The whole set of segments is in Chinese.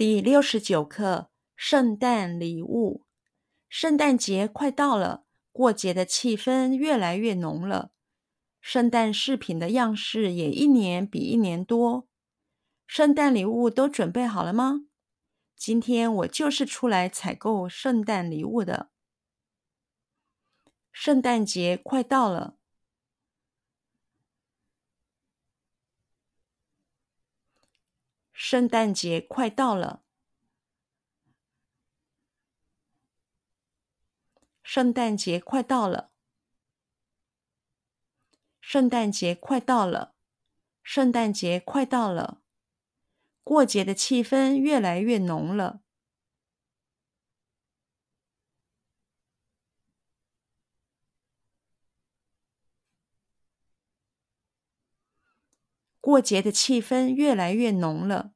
第六十九课：圣诞礼物。圣诞节快到了，过节的气氛越来越浓了。圣诞饰品的样式也一年比一年多。圣诞礼物都准备好了吗？今天我就是出来采购圣诞礼物的。圣诞节快到了。圣诞节快到了，圣诞节快到了，圣诞节快到了，圣诞节快到了，过节的气氛越来越浓了，过节的气氛越来越浓了。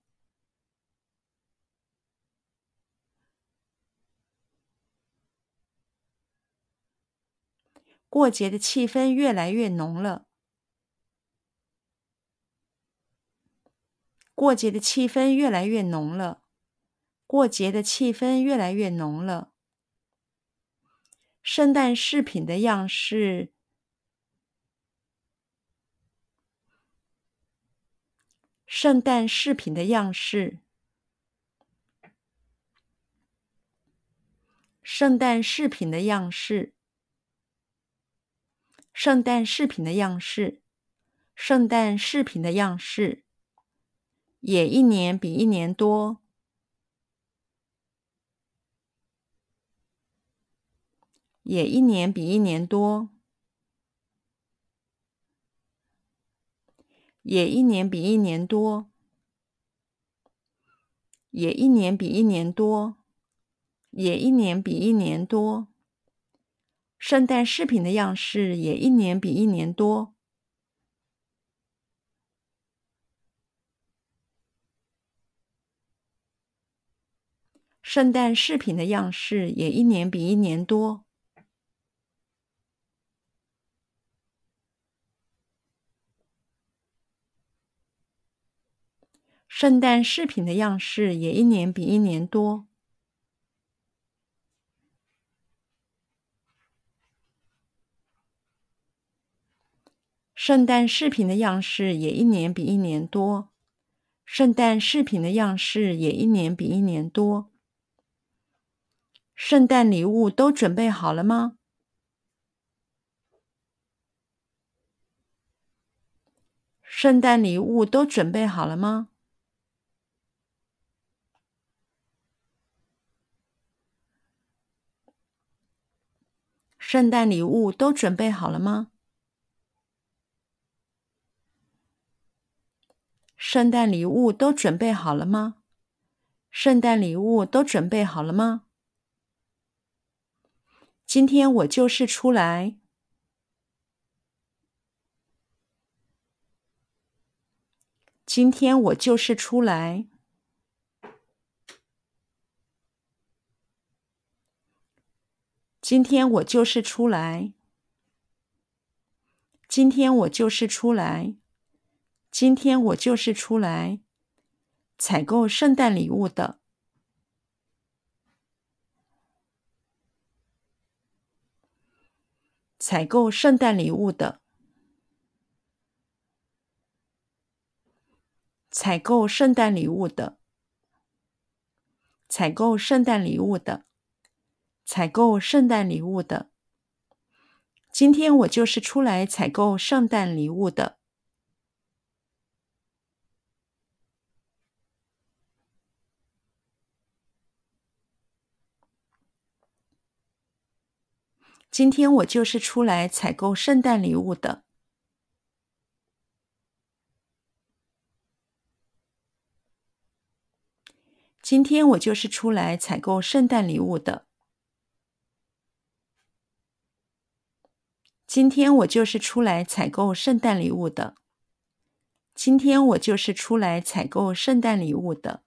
过节的气氛越来越浓了。过节的气氛越来越浓了。过节的气氛越来越浓了。圣诞饰品的样式。圣诞饰品的样式。圣诞饰品的样式。圣诞饰品的样式，圣诞饰品的样式，也一年比一年多，也一年比一年多，也一年比一年多，也一年比一年多，也一年比一年多。圣诞饰品的样式也一年比一年多。圣诞饰品的样式也一年比一年多。圣诞饰品的样式也一年比一年多。圣诞饰品的样式也一年比一年多。圣诞饰品的样式也一年比一年多。圣诞礼物都准备好了吗？圣诞礼物都准备好了吗？圣诞礼物都准备好了吗？圣诞礼物都准备好了吗？圣诞礼物都准备好了吗？今天我就是出来。今天我就是出来。今天我就是出来。今天我就是出来。今天我就是出来采购圣诞礼物的。采购圣诞礼物的。采购圣诞礼物的。采购圣诞礼物的。采购圣诞礼物的。今天我就是出来采购圣诞礼物的。今天我就是出来采购圣诞礼物的。今天我就是出来采购圣诞礼物的。今天我就是出来采购圣诞礼物的。今天我就是出来采购圣诞礼物的。